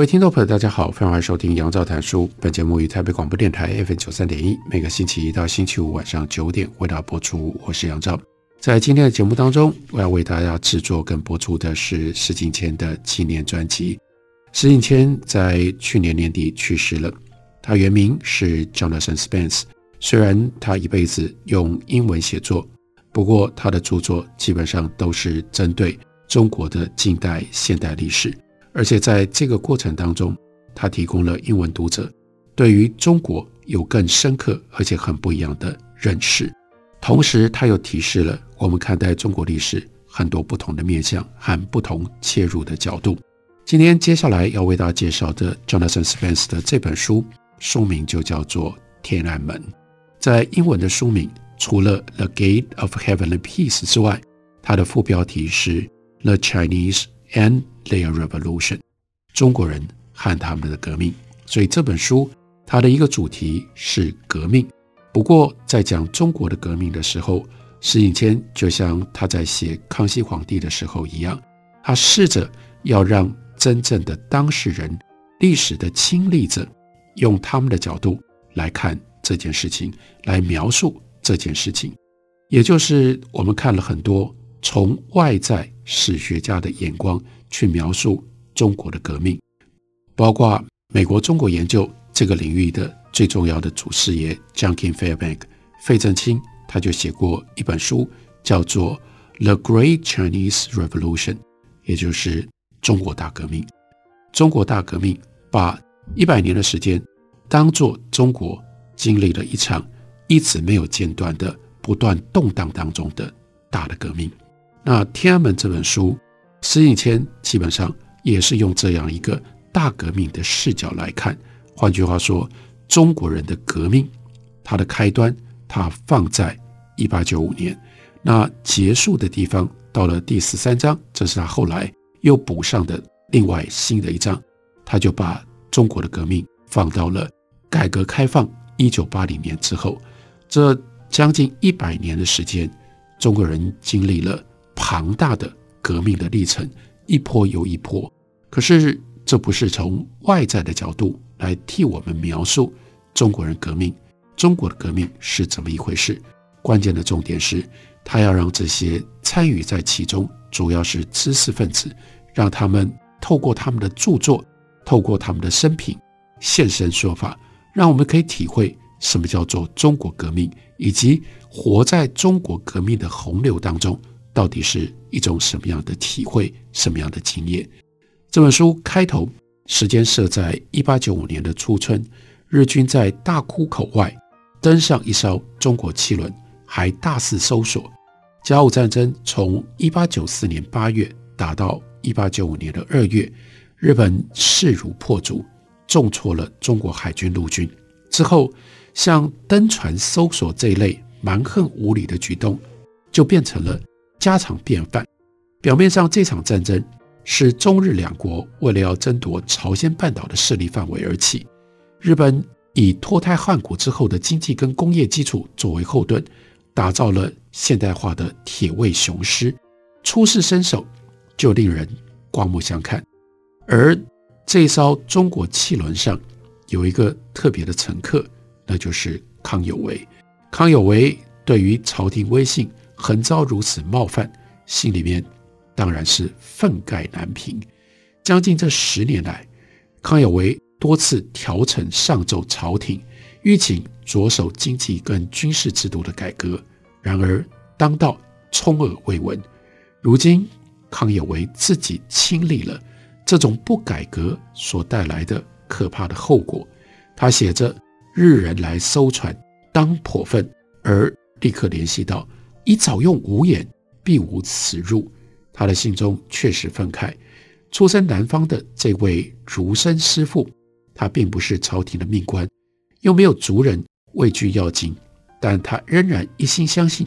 各位听众朋友，大家好，欢迎收听杨照谈书。本节目于台北广播电台 FM 九三点一，每个星期一到星期五晚上九点为大家播出。我是杨照，在今天的节目当中，我要为大家制作跟播出的是石景谦的纪念专辑。石景谦在去年年底去世了，他原名是 Jonathan Spence。虽然他一辈子用英文写作，不过他的著作基本上都是针对中国的近代现代历史。而且在这个过程当中，他提供了英文读者对于中国有更深刻而且很不一样的认识。同时，他又提示了我们看待中国历史很多不同的面向和不同切入的角度。今天接下来要为大家介绍的 Jonathan Spence 的这本书，书名就叫做《天安门》。在英文的书名除了《The Gate of Heavenly Peace》之外，它的副标题是《The Chinese and》Their Revolution，中国人和他们的革命。所以这本书它的一个主题是革命。不过在讲中国的革命的时候，石景谦就像他在写康熙皇帝的时候一样，他试着要让真正的当事人、历史的亲历者，用他们的角度来看这件事情，来描述这件事情。也就是我们看了很多从外在史学家的眼光。去描述中国的革命，包括美国中国研究这个领域的最重要的祖师爷 Junkin Fairbank 费正清，他就写过一本书，叫做《The Great Chinese Revolution》，也就是中国大革命。中国大革命把一百年的时间当做中国经历了一场一直没有间断的不断动荡当中的大的革命。那《天安门》这本书。石景谦基本上也是用这样一个大革命的视角来看，换句话说，中国人的革命，它的开端，它放在一八九五年，那结束的地方到了第十三章，这是他后来又补上的另外新的一章，他就把中国的革命放到了改革开放一九八零年之后，这将近一百年的时间，中国人经历了庞大的。革命的历程一波又一波，可是这不是从外在的角度来替我们描述中国人革命，中国的革命是怎么一回事？关键的重点是，他要让这些参与在其中，主要是知识分子，让他们透过他们的著作，透过他们的生平现身说法，让我们可以体会什么叫做中国革命，以及活在中国革命的洪流当中。到底是一种什么样的体会，什么样的经验？这本书开头时间设在一八九五年的初春，日军在大沽口外登上一艘中国汽轮，还大肆搜索。甲午战争从一八九四年八月打到一八九五年的二月，日本势如破竹，重挫了中国海军陆军。之后，像登船搜索这一类蛮横无理的举动，就变成了。家常便饭。表面上，这场战争是中日两国为了要争夺朝鲜半岛的势力范围而起。日本以脱胎换骨之后的经济跟工业基础作为后盾，打造了现代化的铁卫雄狮，出世身手就令人刮目相看。而这艘中国汽轮上有一个特别的乘客，那就是康有为。康有为对于朝廷威信。横遭如此冒犯，心里面当然是愤慨难平。将近这十年来，康有为多次调呈上奏朝廷，吁请着手经济跟军事制度的改革。然而当道充耳未闻。如今康有为自己亲历了这种不改革所带来的可怕的后果。他写着：“日人来搜船，当颇愤。”而立刻联系到。你早用无言，必无此入。他的信中确实愤慨，出身南方的这位儒生师傅，他并不是朝廷的命官，又没有族人畏惧要紧，但他仍然一心相信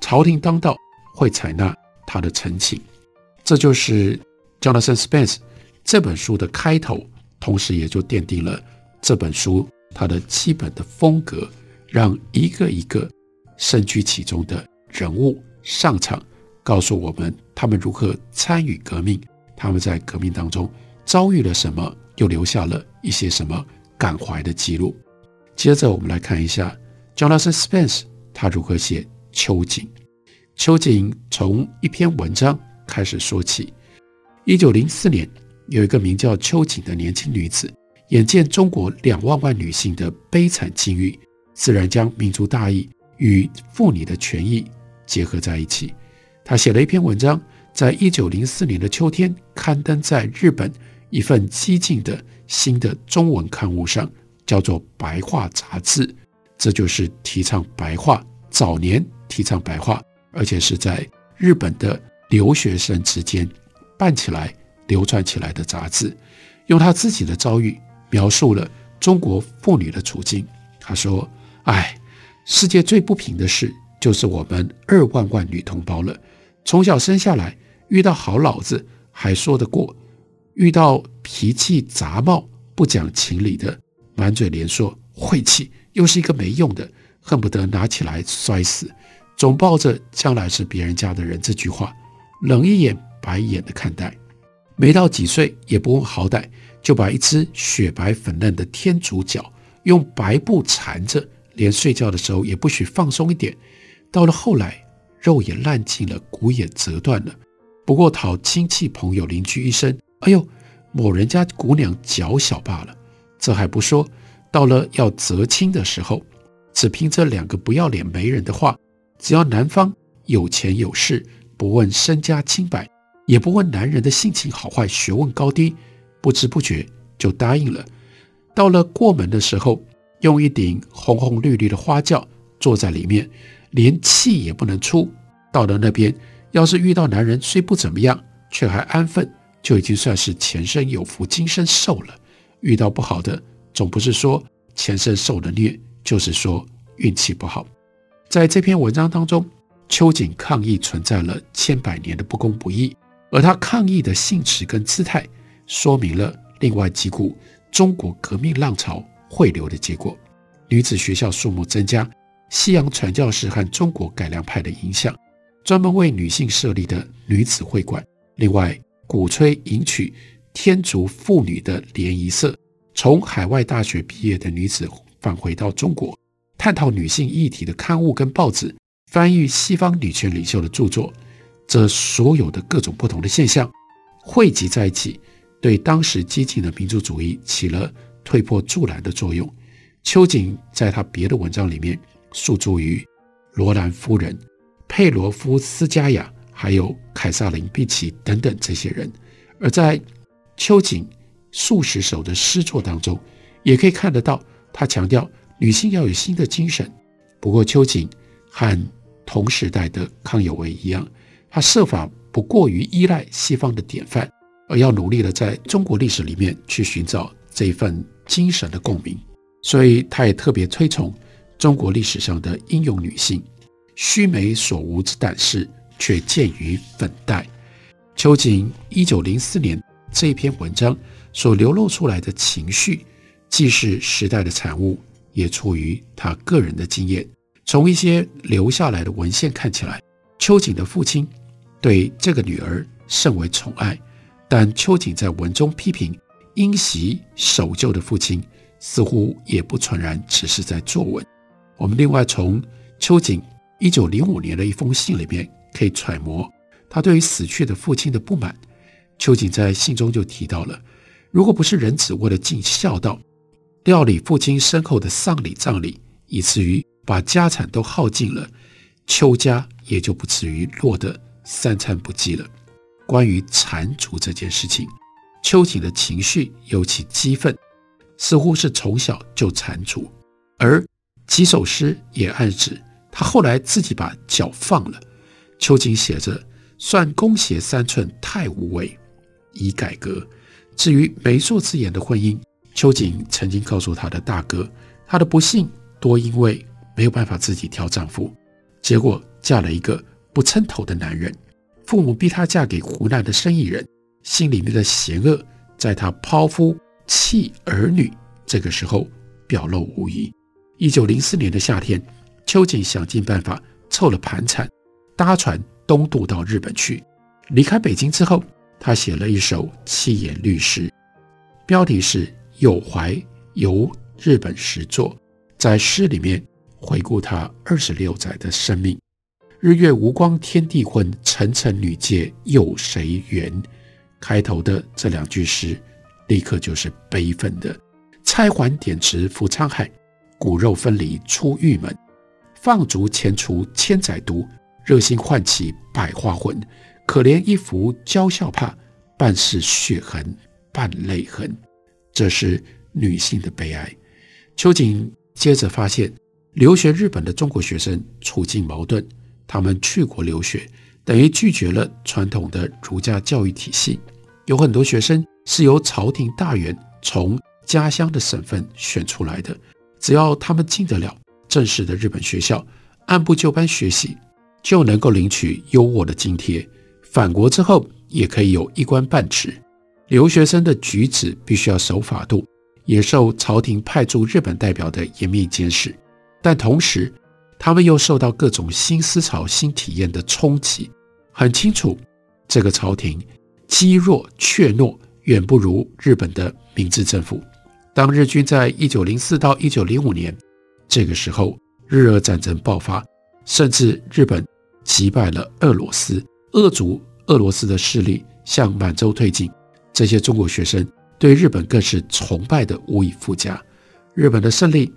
朝廷当道会采纳他的陈情。这就是 Jonathan Spence 这本书的开头，同时也就奠定了这本书它的基本的风格，让一个一个身居其中的人物上场，告诉我们他们如何参与革命，他们在革命当中遭遇了什么，又留下了一些什么感怀的记录。接着我们来看一下 Jonathan Spence 他如何写秋瑾。秋瑾从一篇文章开始说起。一九零四年，有一个名叫秋瑾的年轻女子，眼见中国两万万女性的悲惨境遇，自然将民族大义与妇女的权益结合在一起。他写了一篇文章，在一九零四年的秋天刊登在日本一份激进的新的中文刊物上，叫做《白话杂志》。这就是提倡白话，早年提倡白话，而且是在日本的留学生之间办起来、流传起来的杂志，用他自己的遭遇描述了中国妇女的处境。他说：“哎，世界最不平的事就是我们二万万女同胞了。从小生下来，遇到好老子还说得过，遇到脾气杂冒、不讲情理的，满嘴连说晦气，又是一个没用的，恨不得拿起来摔死。总抱着将来是别人家的人这句话，冷一眼。”白一眼的看待，没到几岁也不问好歹，就把一只雪白粉嫩的天竺脚用白布缠着，连睡觉的时候也不许放松一点。到了后来，肉也烂尽了，骨也折断了，不过讨亲戚朋友邻居一声：“哎呦，某人家姑娘脚小罢了。”这还不说，到了要择亲的时候，只凭这两个不要脸媒人的话，只要男方有钱有势，不问身家清白。也不问男人的性情好坏、学问高低，不知不觉就答应了。到了过门的时候，用一顶红红绿绿的花轿坐在里面，连气也不能出。到了那边，要是遇到男人虽不怎么样，却还安分，就已经算是前生有福，今生受了。遇到不好的，总不是说前生受了虐，就是说运气不好。在这篇文章当中，秋瑾抗议存在了千百年的不公不义。而他抗议的性质跟姿态，说明了另外几股中国革命浪潮汇流的结果：女子学校数目增加，西洋传教士和中国改良派的影响，专门为女性设立的女子会馆，另外鼓吹迎娶天竺妇女的联谊社，从海外大学毕业的女子返回到中国，探讨女性议题的刊物跟报纸，翻译西方女权领袖的著作。这所有的各种不同的现象汇集在一起，对当时激进的民族主义起了推波助澜的作用。秋瑾在他别的文章里面诉诸于罗兰夫人、佩罗夫斯加雅，还有凯撒琳·毕奇等等这些人。而在秋瑾数十首的诗作当中，也可以看得到他强调女性要有新的精神。不过，秋瑾和同时代的康有为一样。他设法不过于依赖西方的典范，而要努力的在中国历史里面去寻找这一份精神的共鸣。所以，他也特别推崇中国历史上的英勇女性，须眉所无之胆识，却见于粉黛。秋瑾一九零四年这一篇文章所流露出来的情绪，既是时代的产物，也出于他个人的经验。从一些留下来的文献看起来，秋瑾的父亲。对这个女儿甚为宠爱，但秋瑾在文中批评因袭守旧的父亲，似乎也不全然只是在作文。我们另外从秋瑾一九零五年的一封信里面可以揣摩他对于死去的父亲的不满。秋瑾在信中就提到了，如果不是人子为了尽孝道，料理父亲身后的丧礼葬礼，以至于把家产都耗尽了，秋家也就不至于落得。三餐不继了。关于缠足这件事情，秋瑾的情绪尤其激愤，似乎是从小就缠足，而几首诗也暗指他后来自己把脚放了。秋瑾写着：“算弓鞋三寸太无为，宜改革。至于媒妁之言的婚姻，秋瑾曾经告诉他的大哥，他的不幸多因为没有办法自己挑丈夫，结果嫁了一个不称头的男人。父母逼她嫁给湖南的生意人，心里面的邪恶，在她抛夫弃儿女这个时候表露无遗。一九零四年的夏天，秋瑾想尽办法凑了盘缠，搭船东渡到日本去。离开北京之后，他写了一首七言律诗，标题是《有怀游日本时作》。在诗里面回顾他二十六载的生命。日月无光，天地昏，沉沉女界，有谁缘？开头的这两句诗，立刻就是悲愤的。钗环点池赴沧海，骨肉分离出狱门。放逐前除千载毒，热心唤起百花魂。可怜一幅娇笑帕，半是血痕半泪痕。这是女性的悲哀。秋瑾接着发现，留学日本的中国学生处境矛盾。他们去国留学，等于拒绝了传统的儒家教育体系。有很多学生是由朝廷大员从家乡的省份选出来的，只要他们进得了正式的日本学校，按部就班学习，就能够领取优渥的津贴。返国之后，也可以有一官半职。留学生的举止必须要守法度，也受朝廷派驻日本代表的严密监视，但同时，他们又受到各种新思潮、新体验的冲击，很清楚，这个朝廷积弱怯懦，远不如日本的明治政府。当日军在一九零四到一九零五年这个时候，日俄战争爆发，甚至日本击败了俄罗斯，遏阻俄罗斯的势力向满洲推进，这些中国学生对日本更是崇拜的无以复加。日本的胜利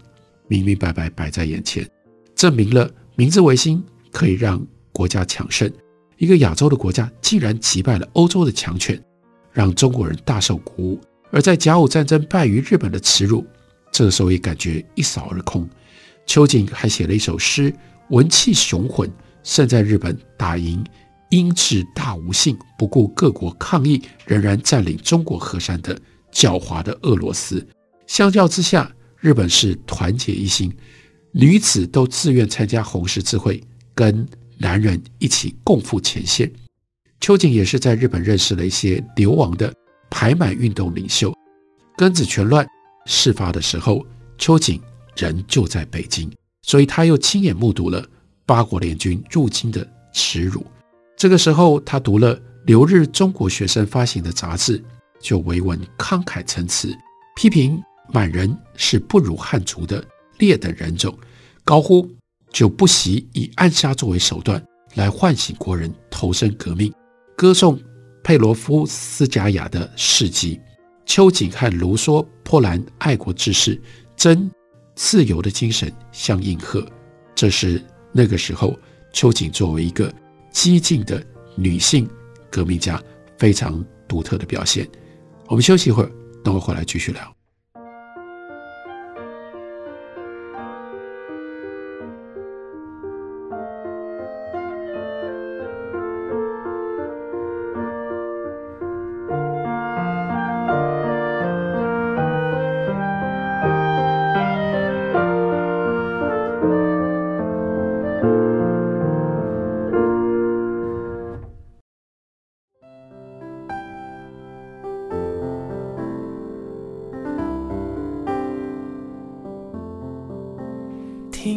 明明白白摆在眼前。证明了明治维新可以让国家强盛，一个亚洲的国家竟然击败了欧洲的强权，让中国人大受鼓舞。而在甲午战争败于日本的耻辱，这个时候也感觉一扫而空。秋瑾还写了一首诗，文气雄浑，胜在日本打赢英智大无信，不顾各国抗议，仍然占领中国河山的狡猾的俄罗斯。相较之下，日本是团结一心。女子都自愿参加红十字会，跟男人一起共赴前线。秋瑾也是在日本认识了一些流亡的排满运动领袖。庚子拳乱事发的时候，秋瑾人就在北京，所以他又亲眼目睹了八国联军入京的耻辱。这个时候，他读了留日中国学生发行的杂志，就为文慷慨陈词，批评满人是不如汉族的劣等人种。高呼就不惜以暗杀作为手段来唤醒国人投身革命，歌颂佩罗夫斯加亚的事迹。秋瑾和卢梭、波兰爱国志士真自由的精神相应和，这是那个时候秋瑾作为一个激进的女性革命家非常独特的表现。我们休息一会儿，等会回来继续聊。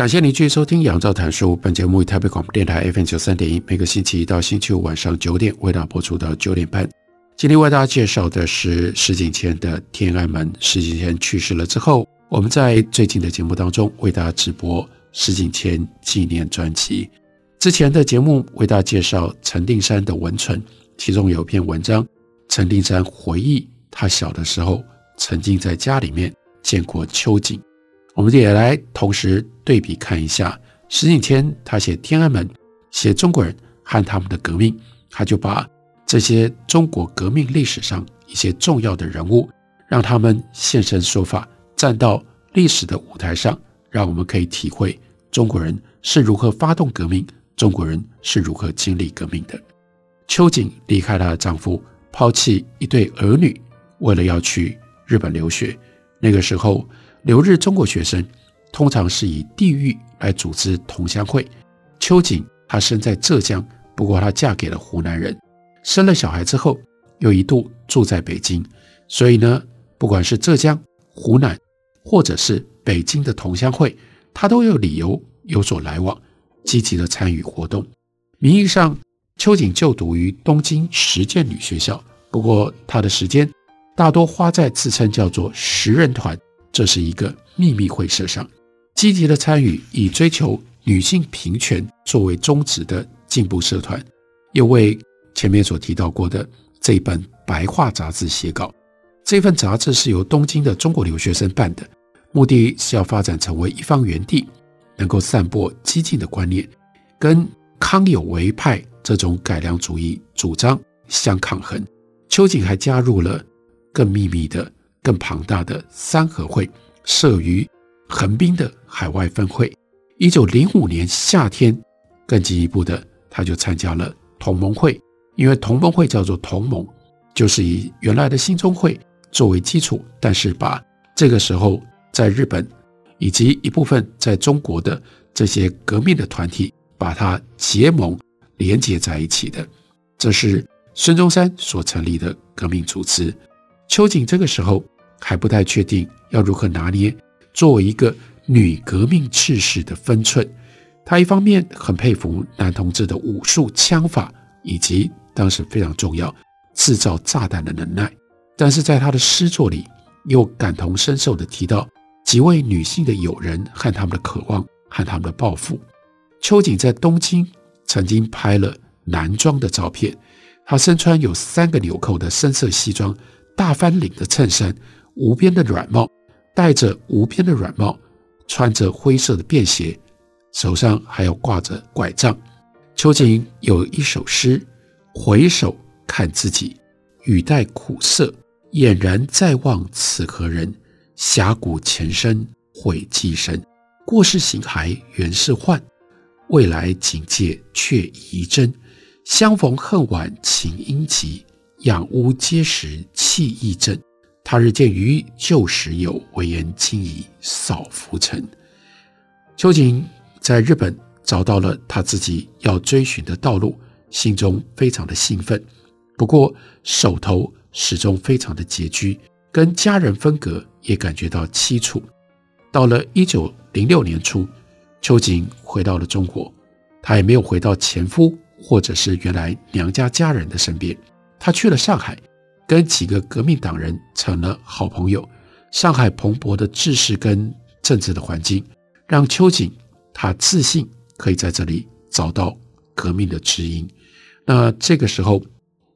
感谢您继续收听《杨照谈书》。本节目以台北广播电台 FM 九三点一，每个星期一到星期五晚上九点为大家播出到九点半。今天为大家介绍的是石景谦的《天安门》。石景谦去世了之后，我们在最近的节目当中为大家直播石景谦纪念专辑。之前的节目为大家介绍陈定山的文存，其中有一篇文章，陈定山回忆他小的时候曾经在家里面见过秋瑾。我们也来同时对比看一下石景谦，他写《天安门》，写中国人和他们的革命，他就把。这些中国革命历史上一些重要的人物，让他们现身说法，站到历史的舞台上，让我们可以体会中国人是如何发动革命，中国人是如何经历革命的。秋瑾离开她的丈夫，抛弃一对儿女，为了要去日本留学。那个时候，留日中国学生通常是以地域来组织同乡会。秋瑾她生在浙江，不过她嫁给了湖南人。生了小孩之后，又一度住在北京，所以呢，不管是浙江、湖南，或者是北京的同乡会，他都有理由有所来往，积极的参与活动。名义上，秋瑾就读于东京实践女学校，不过她的时间大多花在自称叫做“十人团”，这是一个秘密会社上，积极的参与以追求女性平权作为宗旨的进步社团，又为。前面所提到过的这本白话杂志写稿，这份杂志是由东京的中国留学生办的，目的是要发展成为一方园地，能够散播激进的观念，跟康有为派这种改良主义主张相抗衡。秋瑾还加入了更秘密的、更庞大的三合会，设于横滨的海外分会。一九零五年夏天，更进一步的，他就参加了同盟会。因为同盟会叫做同盟，就是以原来的兴中会作为基础，但是把这个时候在日本以及一部分在中国的这些革命的团体，把它结盟连接在一起的。这是孙中山所成立的革命组织。秋瑾这个时候还不太确定要如何拿捏作为一个女革命志士的分寸。她一方面很佩服男同志的武术枪法以及。当时非常重要，制造炸弹的能耐，但是在他的诗作里又感同身受地提到几位女性的友人和他们的渴望和他们的抱负。秋瑾在东京曾经拍了男装的照片，她身穿有三个纽扣的深色西装，大翻领的衬衫，无边的软帽，戴着无边的软帽，穿着灰色的便鞋，手上还要挂着拐杖。秋瑾有一首诗。回首看自己，语带苦涩，俨然在望此何人？峡谷前生悔既深，过世形骸原是幻，未来警戒却疑真。相逢恨晚情应急，仰屋皆时气亦正。他日见于旧时有，唯言今已扫浮尘。秋瑾在日本找到了他自己要追寻的道路。心中非常的兴奋，不过手头始终非常的拮据，跟家人分隔也感觉到凄楚。到了一九零六年初，秋瑾回到了中国，她也没有回到前夫或者是原来娘家家人的身边，她去了上海，跟几个革命党人成了好朋友。上海蓬勃的知识跟政治的环境，让秋瑾他自信可以在这里找到革命的知音。那这个时候，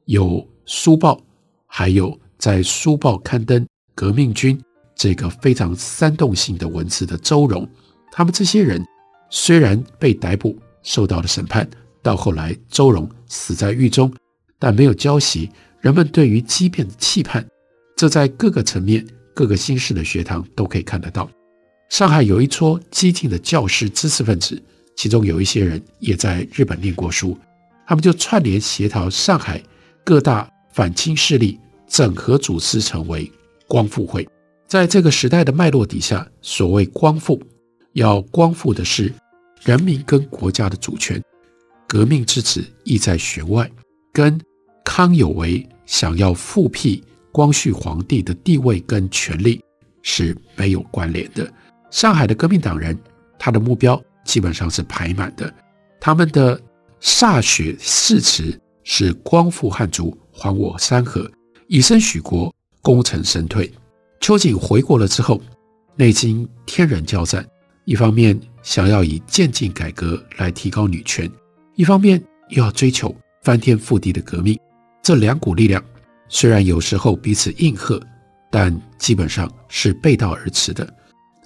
有书报，还有在书报刊登《革命军》这个非常煽动性的文字的周荣，他们这些人虽然被逮捕，受到了审判，到后来周荣死在狱中，但没有浇熄人们对于激变的期盼。这在各个层面、各个新式的学堂都可以看得到。上海有一撮激进的教师知识分子，其中有一些人也在日本念过书。他们就串联协调上海各大反清势力，整合组织成为光复会。在这个时代的脉络底下，所谓光复，要光复的是人民跟国家的主权。革命之子意在弦外，跟康有为想要复辟光绪皇帝的地位跟权力是没有关联的。上海的革命党人，他的目标基本上是排满的，他们的。歃血誓词是光复汉族，还我山河，以身许国，功成身退。秋瑾回国了之后，内经天人交战，一方面想要以渐进改革来提高女权，一方面又要追求翻天覆地的革命。这两股力量虽然有时候彼此应和，但基本上是背道而驰的。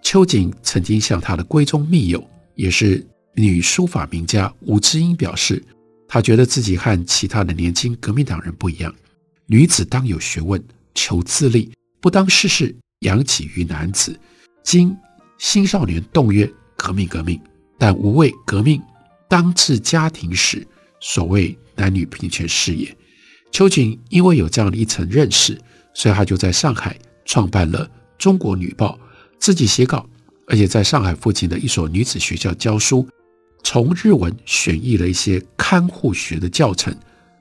秋瑾曾经向他的闺中密友，也是女书法名家吴芝英表示。他觉得自己和其他的年轻革命党人不一样，女子当有学问，求自立，不当事事养起于男子。今新少年动曰革命革命，但无谓革命当治家庭时，所谓男女平权是也。秋瑾因为有这样的一层认识，所以他就在上海创办了《中国女报》，自己写稿，而且在上海附近的一所女子学校教书。从日文选译了一些看护学的教程，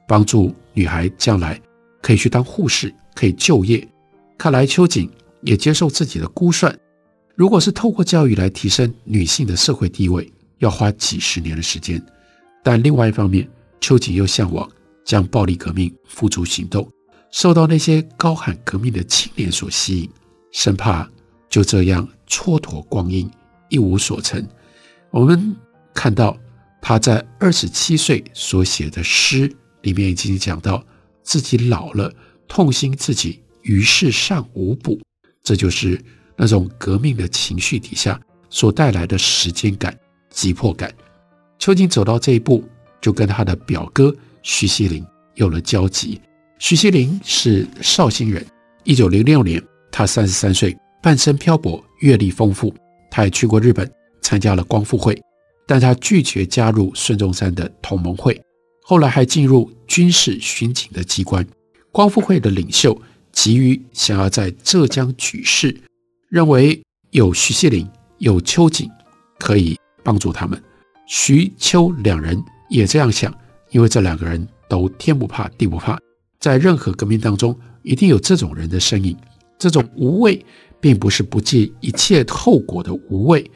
帮助女孩将来可以去当护士，可以就业。看来秋瑾也接受自己的估算，如果是透过教育来提升女性的社会地位，要花几十年的时间。但另外一方面，秋瑾又向往将暴力革命付诸行动，受到那些高喊革命的青年所吸引，生怕就这样蹉跎光阴，一无所成。我们。看到他在二十七岁所写的诗里面已经讲到自己老了，痛心自己于世尚无补，这就是那种革命的情绪底下所带来的时间感、急迫感。秋瑾走到这一步，就跟他的表哥徐锡麟有了交集。徐锡麟是绍兴人，一九零六年他三十三岁，半生漂泊，阅历丰富，他也去过日本，参加了光复会。但他拒绝加入孙中山的同盟会，后来还进入军事巡警的机关。光复会的领袖急于想要在浙江举事，认为有徐锡林、有秋瑾可以帮助他们。徐秋两人也这样想，因为这两个人都天不怕地不怕，在任何革命当中一定有这种人的身影。这种无畏，并不是不计一切后果的无畏。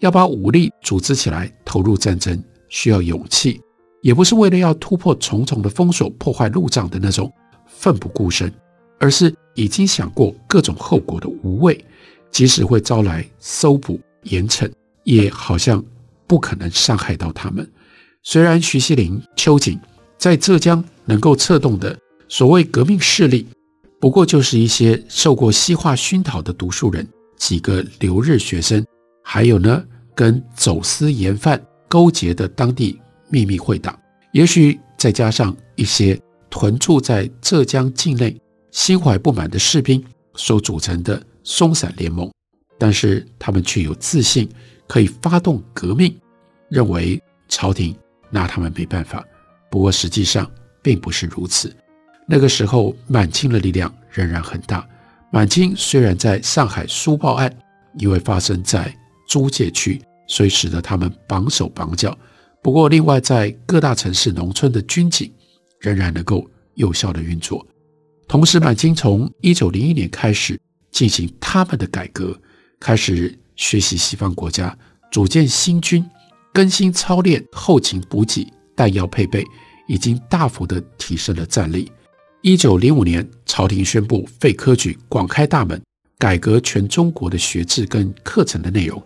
要把武力组织起来投入战争，需要勇气，也不是为了要突破重重的封锁、破坏路障的那种奋不顾身，而是已经想过各种后果的无畏，即使会招来搜捕严惩，也好像不可能伤害到他们。虽然徐锡麟、秋瑾在浙江能够策动的所谓革命势力，不过就是一些受过西化熏陶的读书人，几个留日学生。还有呢，跟走私盐贩勾结的当地秘密会党，也许再加上一些屯驻在浙江境内、心怀不满的士兵所组成的松散联盟，但是他们却有自信可以发动革命，认为朝廷拿他们没办法。不过实际上并不是如此。那个时候，满清的力量仍然很大。满清虽然在上海书报案，因为发生在租界区，所以使得他们绑手绑脚。不过，另外在各大城市、农村的军警仍然能够有效地运作。同时，满清从一九零一年开始进行他们的改革，开始学习西方国家，组建新军，更新操练、后勤补给、弹药配备，已经大幅的提升了战力。一九零五年，朝廷宣布废科举，广开大门，改革全中国的学制跟课程的内容。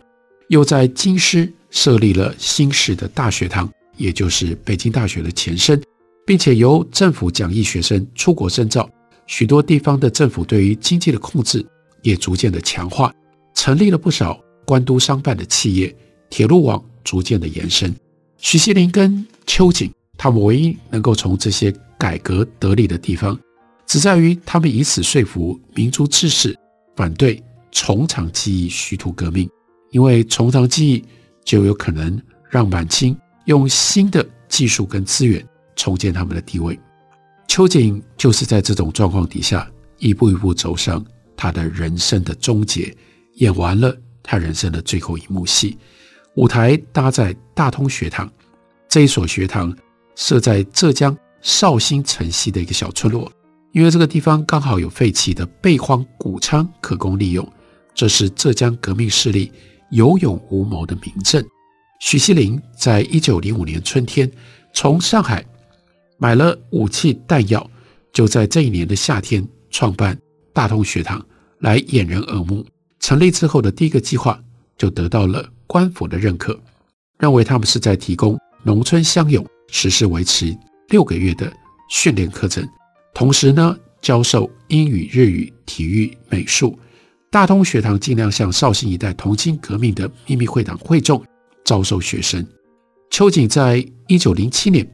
又在京师设立了新式的大学堂，也就是北京大学的前身，并且由政府奖励学生出国深造。许多地方的政府对于经济的控制也逐渐的强化，成立了不少官督商办的企业，铁路网逐渐的延伸。徐锡林跟秋瑾，他们唯一能够从这些改革得利的地方，只在于他们以此说服民族志士反对从长计议，虚图革命。因为从长计议就有可能让满清用新的技术跟资源重建他们的地位。秋瑾就是在这种状况底下，一步一步走上他的人生的终结，演完了他人生的最后一幕戏。舞台搭在大通学堂，这一所学堂设在浙江绍兴城西的一个小村落，因为这个地方刚好有废弃的备荒谷仓可供利用，这是浙江革命势力。有勇无谋的明证。徐锡林在一九零五年春天从上海买了武器弹药，就在这一年的夏天创办大通学堂来掩人耳目。成立之后的第一个计划就得到了官府的认可，认为他们是在提供农村乡勇实施为期六个月的训练课程，同时呢，教授英语、日语、体育、美术。大通学堂尽量向绍兴一带同情革命的秘密会党会众招收学生。秋瑾在一九零七年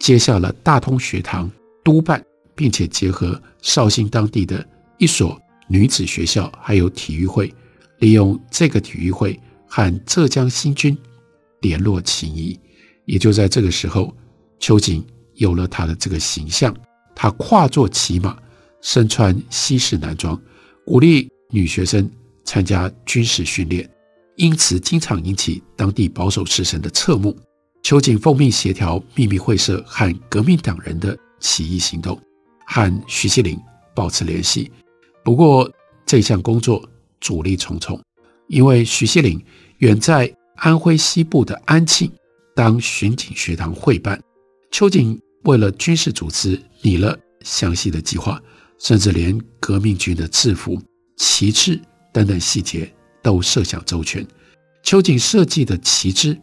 接下了大通学堂督办，并且结合绍兴当地的一所女子学校，还有体育会，利用这个体育会和浙江新军联络情谊。也就在这个时候，秋瑾有了他的这个形象。他跨坐骑马，身穿西式男装，鼓励女学生参加军事训练，因此经常引起当地保守士绅的侧目。秋瑾奉命协调秘密会社和革命党人的起义行动，和徐锡麟保持联系。不过这项工作阻力重重，因为徐锡麟远在安徽西部的安庆当巡警学堂会办，秋瑾为了军事组织拟了详细的计划，甚至连革命军的制服。旗帜等等细节都设想周全。秋瑾设计的旗帜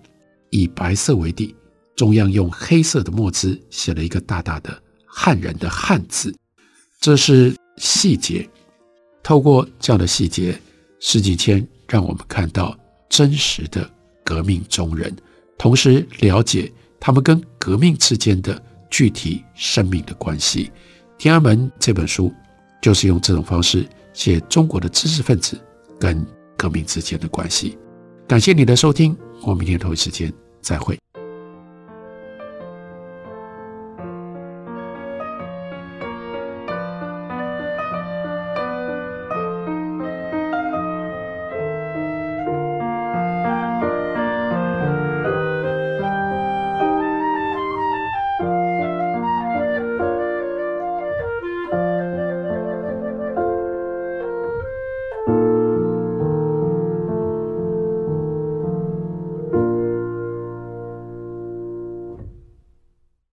以白色为底，中央用黑色的墨汁写了一个大大的汉人的汉字，这是细节。透过这样的细节，石景谦让我们看到真实的革命中人，同时了解他们跟革命之间的具体生命的关系。《天安门》这本书就是用这种方式。写中国的知识分子跟革命之间的关系。感谢你的收听，我们明天同一时间再会。